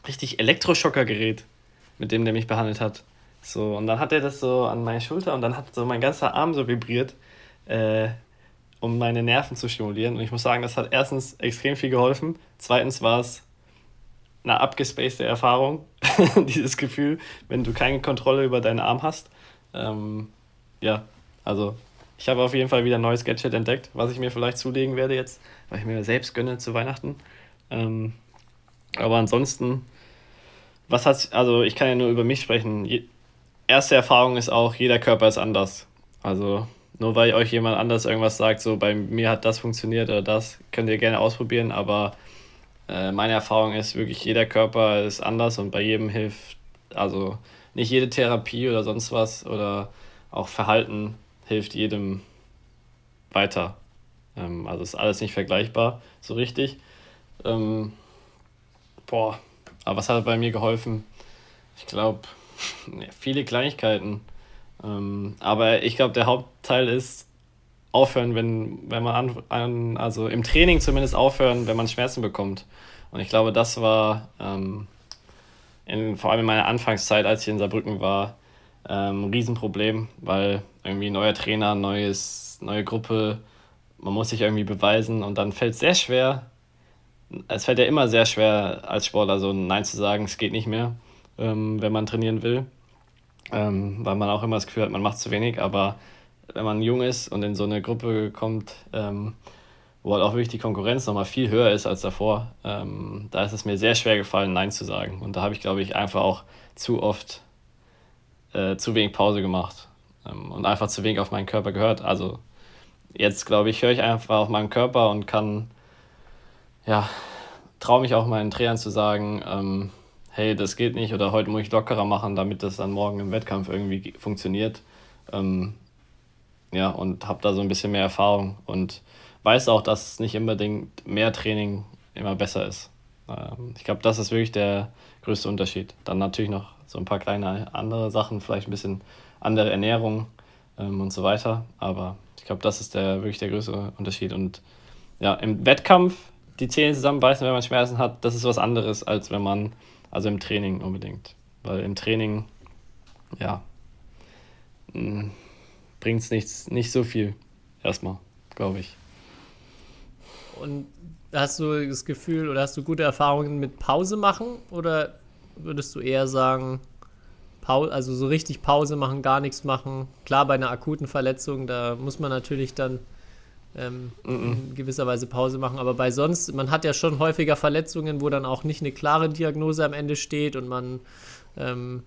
richtig Elektroschockergerät, mit dem der mich behandelt hat. So, und dann hat er das so an meine Schulter und dann hat so mein ganzer Arm so vibriert, äh, um meine Nerven zu stimulieren. Und ich muss sagen, das hat erstens extrem viel geholfen. Zweitens war es eine abgespacede Erfahrung, dieses Gefühl, wenn du keine Kontrolle über deinen Arm hast. Ähm, ja, also ich habe auf jeden Fall wieder ein neues Gadget entdeckt, was ich mir vielleicht zulegen werde jetzt, weil ich mir selbst gönne zu Weihnachten. Ähm, aber ansonsten, was hat, also ich kann ja nur über mich sprechen. Je, erste Erfahrung ist auch, jeder Körper ist anders. Also nur weil euch jemand anders irgendwas sagt, so bei mir hat das funktioniert oder das, könnt ihr gerne ausprobieren, aber äh, meine Erfahrung ist wirklich, jeder Körper ist anders und bei jedem hilft, also nicht jede Therapie oder sonst was oder auch Verhalten hilft jedem weiter. Ähm, also ist alles nicht vergleichbar so richtig. Ähm, boah, aber was hat bei mir geholfen? Ich glaube, viele Kleinigkeiten. Ähm, aber ich glaube, der Hauptteil ist aufhören, wenn, wenn man an, an, also im Training zumindest aufhören, wenn man Schmerzen bekommt. Und ich glaube, das war ähm, in, vor allem in meiner Anfangszeit, als ich in Saarbrücken war, ähm, ein Riesenproblem, weil irgendwie neuer Trainer, neues, neue Gruppe, man muss sich irgendwie beweisen und dann fällt es sehr schwer. Es fällt ja immer sehr schwer als Sportler so Nein zu sagen, es geht nicht mehr, ähm, wenn man trainieren will, ähm, weil man auch immer das Gefühl hat, man macht zu wenig, aber wenn man jung ist und in so eine Gruppe kommt, ähm, wo halt auch wirklich die Konkurrenz nochmal viel höher ist als davor, ähm, da ist es mir sehr schwer gefallen, Nein zu sagen. Und da habe ich, glaube ich, einfach auch zu oft äh, zu wenig Pause gemacht ähm, und einfach zu wenig auf meinen Körper gehört. Also jetzt, glaube ich, höre ich einfach auf meinen Körper und kann, ja, traue mich auch meinen Trainern zu sagen, ähm, hey, das geht nicht oder heute muss ich lockerer machen, damit das dann morgen im Wettkampf irgendwie funktioniert. Ähm, ja, und habe da so ein bisschen mehr Erfahrung und weiß auch, dass nicht unbedingt mehr Training immer besser ist. Ähm, ich glaube, das ist wirklich der größte Unterschied. Dann natürlich noch so ein paar kleine andere Sachen, vielleicht ein bisschen andere Ernährung ähm, und so weiter. Aber ich glaube, das ist der wirklich der größte Unterschied. Und ja, im Wettkampf die Zähne zusammenbeißen, wenn man Schmerzen hat, das ist was anderes, als wenn man, also im Training unbedingt. Weil im Training, ja, bringt es nichts, nicht so viel. Erstmal, glaube ich. Und hast du das Gefühl oder hast du gute Erfahrungen mit Pause machen? Oder würdest du eher sagen, Pause, also so richtig Pause machen, gar nichts machen? Klar, bei einer akuten Verletzung, da muss man natürlich dann ähm, in gewisser Weise Pause machen. Aber bei sonst, man hat ja schon häufiger Verletzungen, wo dann auch nicht eine klare Diagnose am Ende steht und man ähm,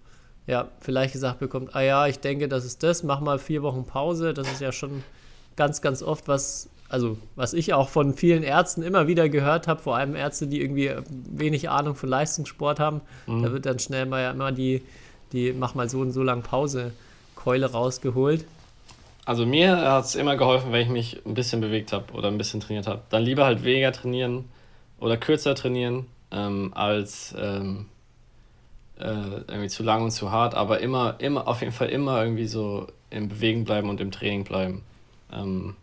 ja, vielleicht gesagt bekommt, ah ja, ich denke, das ist das, mach mal vier Wochen Pause. Das ist ja schon ganz, ganz oft was, also was ich auch von vielen Ärzten immer wieder gehört habe, vor allem Ärzte, die irgendwie wenig Ahnung von Leistungssport haben. Mhm. Da wird dann schnell mal ja immer die, die mach mal so und so lang Pause Keule rausgeholt. Also mir hat es immer geholfen, wenn ich mich ein bisschen bewegt habe oder ein bisschen trainiert habe. Dann lieber halt weniger trainieren oder kürzer trainieren, ähm, als ähm, äh, irgendwie zu lang und zu hart, aber immer, immer, auf jeden Fall immer irgendwie so im Bewegen bleiben und im Training bleiben. Ähm,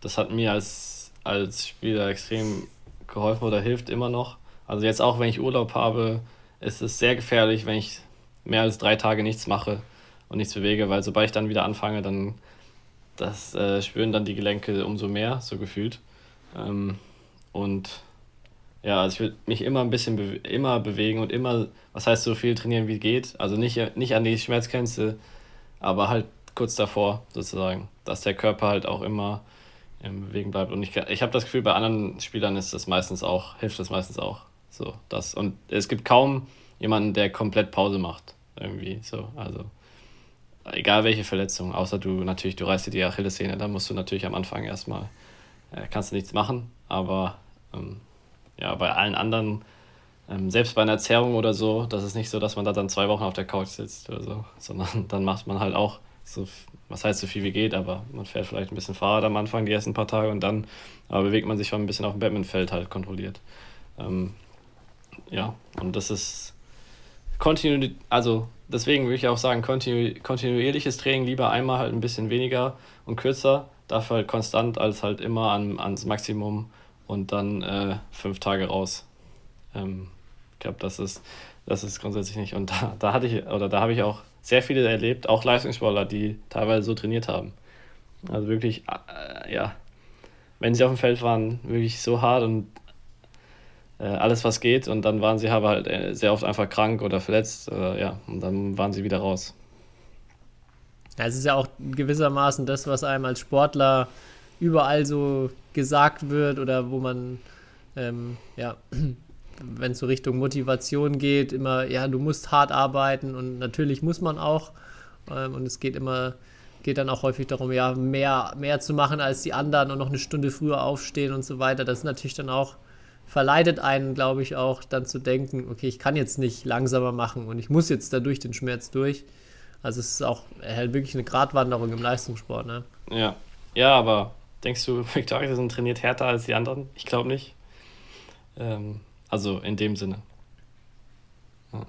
das hat mir als, als Spieler extrem geholfen oder hilft immer noch. Also jetzt auch, wenn ich Urlaub habe, ist es sehr gefährlich, wenn ich mehr als drei Tage nichts mache und nichts bewege, weil sobald ich dann wieder anfange, dann das äh, spüren dann die Gelenke umso mehr, so gefühlt. Ähm, und ja, also ich will mich immer ein bisschen be immer bewegen und immer, was heißt so viel trainieren wie geht. Also nicht, nicht an die Schmerzgrenze, aber halt kurz davor sozusagen, dass der Körper halt auch immer im Bewegen bleibt. Und ich, ich habe das Gefühl, bei anderen Spielern ist das meistens auch, hilft das meistens auch. So, das. Und es gibt kaum jemanden, der komplett Pause macht. Irgendwie so. Also egal welche Verletzung, außer du natürlich, du reißt dir die Achillessehne, dann musst du natürlich am Anfang erstmal, äh, kannst du nichts machen, aber ähm, ja, bei allen anderen, ähm, selbst bei einer Zerrung oder so, das ist nicht so, dass man da dann zwei Wochen auf der Couch sitzt oder so, sondern dann macht man halt auch so, was heißt so viel wie geht, aber man fährt vielleicht ein bisschen Fahrrad am Anfang, die ersten paar Tage und dann aber bewegt man sich schon ein bisschen auf dem Badmintonfeld halt kontrolliert. Ähm, ja, und das ist kontinu also deswegen würde ich auch sagen, kontinu kontinuierliches Training lieber einmal halt ein bisschen weniger und kürzer, dafür halt konstant als halt immer an, ans Maximum und dann äh, fünf Tage raus. Ähm, ich glaube, das ist, das ist grundsätzlich nicht. Und da, da hatte ich, oder da habe ich auch sehr viele erlebt, auch Leistungssportler, die teilweise so trainiert haben. Also wirklich, äh, ja, wenn sie auf dem Feld waren, wirklich so hart und äh, alles, was geht. Und dann waren sie aber halt äh, sehr oft einfach krank oder verletzt. Äh, ja, und dann waren sie wieder raus. Es ist ja auch gewissermaßen das, was einem als Sportler überall so gesagt wird oder wo man, ähm, ja, wenn es so Richtung Motivation geht, immer, ja, du musst hart arbeiten und natürlich muss man auch. Ähm, und es geht immer, geht dann auch häufig darum, ja, mehr, mehr zu machen als die anderen und noch eine Stunde früher aufstehen und so weiter. Das ist natürlich dann auch, verleitet einen, glaube ich, auch dann zu denken, okay, ich kann jetzt nicht langsamer machen und ich muss jetzt da durch den Schmerz durch. Also es ist auch halt wirklich eine Gratwanderung im Leistungssport, ne? Ja. Ja, aber denkst du, Victoria trainiert härter als die anderen? Ich glaube nicht. Ähm, also in dem Sinne. Ja.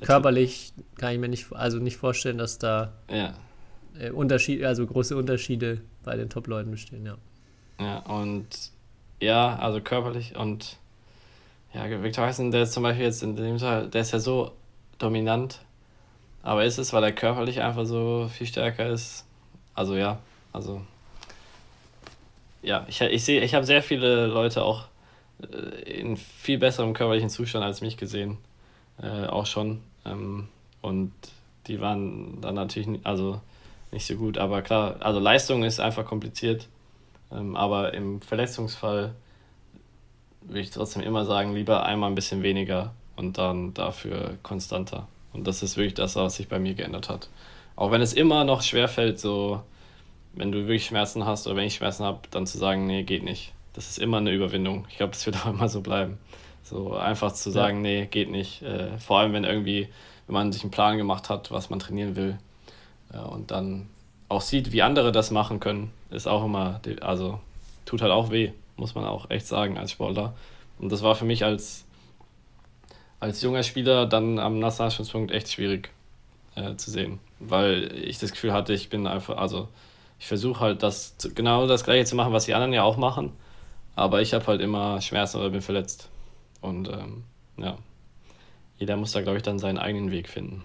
Körperlich kann ich mir nicht, also nicht vorstellen, dass da ja. Äh, Unterschied, also große Unterschiede bei den Top-Leuten bestehen, ja. Ja, und ja, also körperlich und ja, Victor Heisen, der ist zum Beispiel jetzt in dem Fall, der ist ja so dominant, aber ist es, weil er körperlich einfach so viel stärker ist? Also ja, also ja, ich, ich sehe, ich habe sehr viele Leute auch äh, in viel besserem körperlichen Zustand als mich gesehen, äh, auch schon. Ähm, und die waren dann natürlich also nicht so gut, aber klar, also Leistung ist einfach kompliziert ähm, aber im Verletzungsfall würde ich trotzdem immer sagen, lieber einmal ein bisschen weniger und dann dafür konstanter. Und das ist wirklich das, was sich bei mir geändert hat. Auch wenn es immer noch schwer fällt, so, wenn du wirklich Schmerzen hast oder wenn ich Schmerzen habe, dann zu sagen, nee, geht nicht. Das ist immer eine Überwindung. Ich glaube, das wird auch immer so bleiben. So einfach zu sagen, ja. nee, geht nicht. Äh, vor allem, wenn irgendwie, wenn man sich einen Plan gemacht hat, was man trainieren will. Ja, und dann auch sieht, wie andere das machen können, ist auch immer, also tut halt auch weh, muss man auch echt sagen als Sportler. Und das war für mich als, als junger Spieler dann am Nationalstandpunkt echt schwierig äh, zu sehen, weil ich das Gefühl hatte, ich bin einfach, also ich versuche halt das genau das gleiche zu machen, was die anderen ja auch machen, aber ich habe halt immer Schmerzen oder bin verletzt. Und ähm, ja, jeder muss da, glaube ich, dann seinen eigenen Weg finden.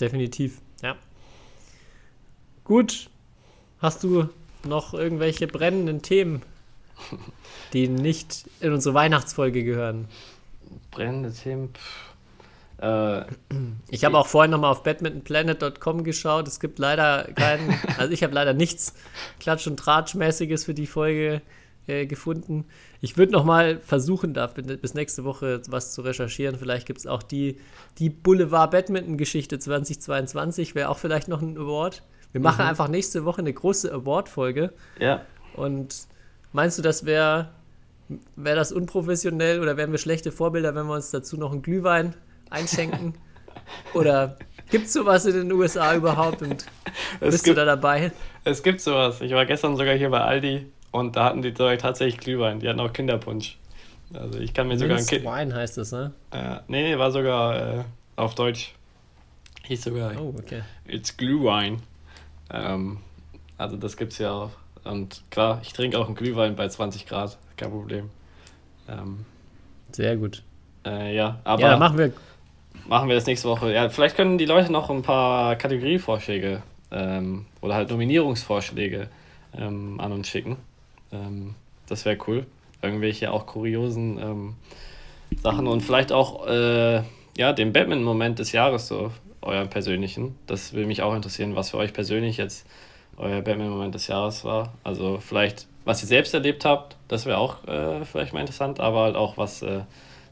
Definitiv. Ja. Gut. Hast du noch irgendwelche brennenden Themen, die nicht in unsere Weihnachtsfolge gehören? Brennende Themen. Äh, ich habe auch vorhin nochmal auf badmintonplanet.com geschaut. Es gibt leider keinen, also ich habe leider nichts Klatsch- und Tratschmäßiges für die Folge äh, gefunden. Ich würde noch mal versuchen, da bis nächste Woche was zu recherchieren. Vielleicht gibt es auch die, die Boulevard Badminton Geschichte 2022, wäre auch vielleicht noch ein Award. Wir machen mhm. einfach nächste Woche eine große Award-Folge. Ja. Und meinst du, das wäre wär das unprofessionell oder wären wir schlechte Vorbilder, wenn wir uns dazu noch einen Glühwein einschenken? oder gibt es sowas in den USA überhaupt und es bist gibt, du da dabei? Es gibt sowas. Ich war gestern sogar hier bei Aldi und da hatten die tatsächlich Glühwein. Die hatten auch Kinderpunsch. Also ich kann mir sogar ein Kind. Wein heißt das, ne? Äh, nee, nee, war sogar äh, auf Deutsch. Hieß sogar. Oh, okay. It's Glühwein. Ähm, also das gibt's ja auch. Und klar, ich trinke auch einen Glühwein bei 20 Grad. Kein Problem. Ähm, Sehr gut. Äh, ja, aber. Ja, machen wir. Machen wir das nächste Woche. Ja, vielleicht können die Leute noch ein paar Kategorievorschläge ähm, oder halt Nominierungsvorschläge ähm, an uns schicken. Ähm, das wäre cool. Irgendwelche auch kuriosen ähm, Sachen und vielleicht auch äh, ja, den Batman-Moment des Jahres, so euren persönlichen. Das würde mich auch interessieren, was für euch persönlich jetzt euer Batman-Moment des Jahres war. Also vielleicht, was ihr selbst erlebt habt, das wäre auch äh, vielleicht mal interessant, aber halt auch was äh,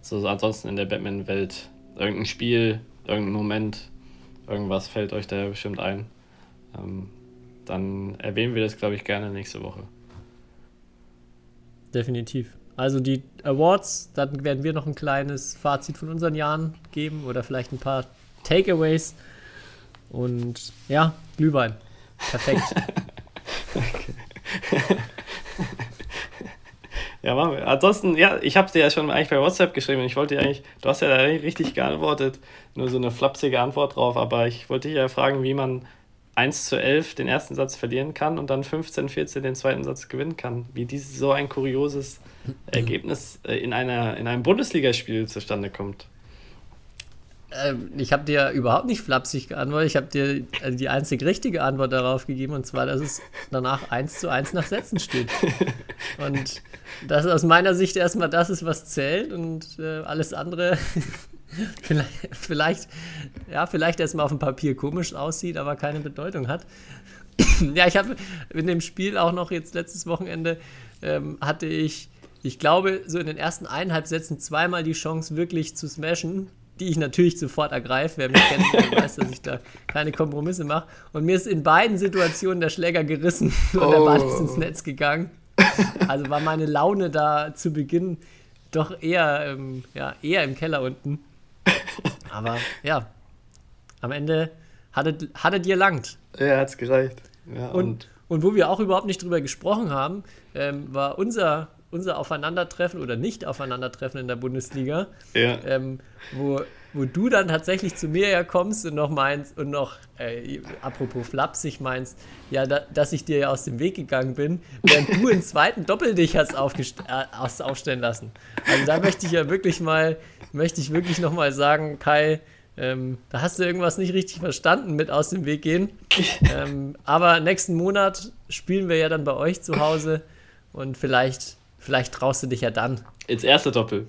so ansonsten in der Batman-Welt, irgendein Spiel, irgendein Moment, irgendwas fällt euch da bestimmt ein. Ähm, dann erwähnen wir das, glaube ich, gerne nächste Woche definitiv. Also die Awards, dann werden wir noch ein kleines Fazit von unseren Jahren geben oder vielleicht ein paar Takeaways. Und ja, Glühwein. Perfekt. Ja, machen wir. Ansonsten, ja, ich habe dir ja schon eigentlich bei WhatsApp geschrieben und ich wollte dir eigentlich, du hast ja da richtig geantwortet, nur so eine flapsige Antwort drauf, aber ich wollte dich ja fragen, wie man 1 zu 11 den ersten Satz verlieren kann und dann 15, 14 den zweiten Satz gewinnen kann. Wie dieses so ein kurioses Ergebnis äh, in, einer, in einem Bundesligaspiel zustande kommt. Ähm, ich habe dir überhaupt nicht flapsig geantwortet. Ich habe dir also die einzig richtige Antwort darauf gegeben, und zwar, dass es danach 1 zu 1 nach Sätzen steht. Und das aus meiner Sicht erstmal das ist, was zählt und äh, alles andere vielleicht, vielleicht, ja, vielleicht erstmal auf dem Papier komisch aussieht, aber keine Bedeutung hat. ja, ich habe in dem Spiel auch noch jetzt letztes Wochenende ähm, hatte ich, ich glaube, so in den ersten eineinhalb Sätzen zweimal die Chance, wirklich zu smashen die ich natürlich sofort ergreife. Wer mich kennt, der weiß, dass ich da keine Kompromisse mache. Und mir ist in beiden Situationen der Schläger gerissen und oh. der Ball ist ins Netz gegangen. Also war meine Laune da zu Beginn doch eher, ähm, ja, eher im Keller unten. Aber ja, am Ende hattet, hattet ihr langt. Ja, hat's gereicht. Ja, und, und, und, wo wir auch überhaupt nicht drüber gesprochen haben, ähm, war unser unser Aufeinandertreffen oder Nicht-Aufeinandertreffen in der Bundesliga, ja. ähm, wo, wo du dann tatsächlich zu mir ja kommst und noch meinst, und noch, äh, apropos flapsig meinst, ja, da, dass ich dir ja aus dem Weg gegangen bin, während du einen zweiten Doppeldich hast äh, aufstellen lassen. Also da möchte ich ja wirklich mal, möchte ich wirklich nochmal sagen, Kai, ähm, da hast du irgendwas nicht richtig verstanden mit aus dem Weg gehen. Ähm, aber nächsten Monat spielen wir ja dann bei euch zu Hause und vielleicht Vielleicht traust du dich ja dann. Ins erste Doppel.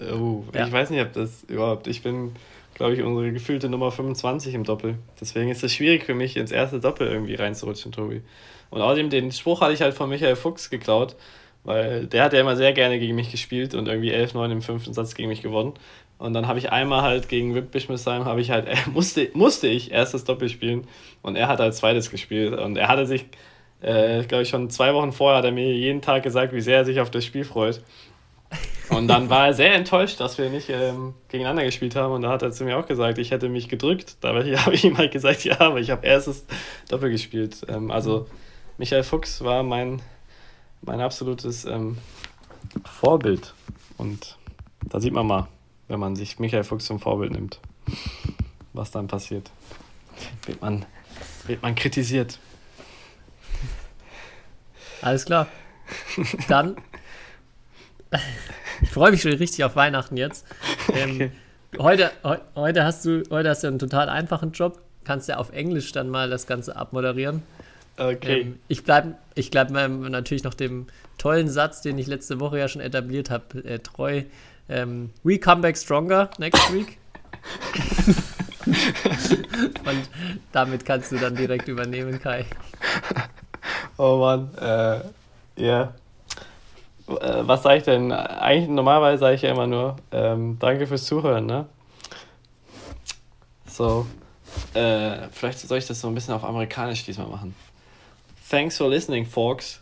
Oh, ja. Ich weiß nicht, ob das überhaupt. Ich bin, glaube ich, unsere gefühlte Nummer 25 im Doppel. Deswegen ist es schwierig für mich, ins erste Doppel irgendwie reinzurutschen, Tobi. Und außerdem, den Spruch hatte ich halt von Michael Fuchs geklaut, weil der hat ja immer sehr gerne gegen mich gespielt und irgendwie 11-9 im fünften Satz gegen mich gewonnen. Und dann habe ich einmal halt gegen Wipp Bischmesheim, habe ich halt, äh, musste, musste ich erstes Doppel spielen und er hat halt zweites gespielt. Und er hatte sich äh, glaube ich, schon zwei Wochen vorher hat er mir jeden Tag gesagt, wie sehr er sich auf das Spiel freut. Und dann war er sehr enttäuscht, dass wir nicht ähm, gegeneinander gespielt haben. Und da hat er zu mir auch gesagt, ich hätte mich gedrückt. Da habe ich ihm halt gesagt, ja, aber ich habe erstes Doppel gespielt. Ähm, also Michael Fuchs war mein, mein absolutes ähm, Vorbild. Und da sieht man mal, wenn man sich Michael Fuchs zum Vorbild nimmt, was dann passiert. Wird man, wird man kritisiert. Alles klar. Dann. ich freue mich schon richtig auf Weihnachten jetzt. Ähm, okay. heute, he, heute, hast du, heute hast du einen total einfachen Job. Kannst ja auf Englisch dann mal das Ganze abmoderieren. Okay. Ähm, ich bleibe ich bleib natürlich noch dem tollen Satz, den ich letzte Woche ja schon etabliert habe, äh, treu. Ähm, we come back stronger next week. Und damit kannst du dann direkt übernehmen, Kai. Oh Mann, äh, ja. Äh, was sage ich denn? Eigentlich normalerweise sage ich ja immer nur, ähm, danke fürs Zuhören, ne? So, äh, vielleicht soll ich das so ein bisschen auf amerikanisch diesmal machen. Thanks for listening, folks.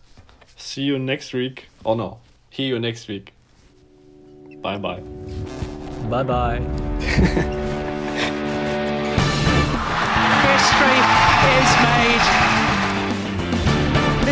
See you next week. Oh no, hear you next week. Bye bye. Bye bye. History is made.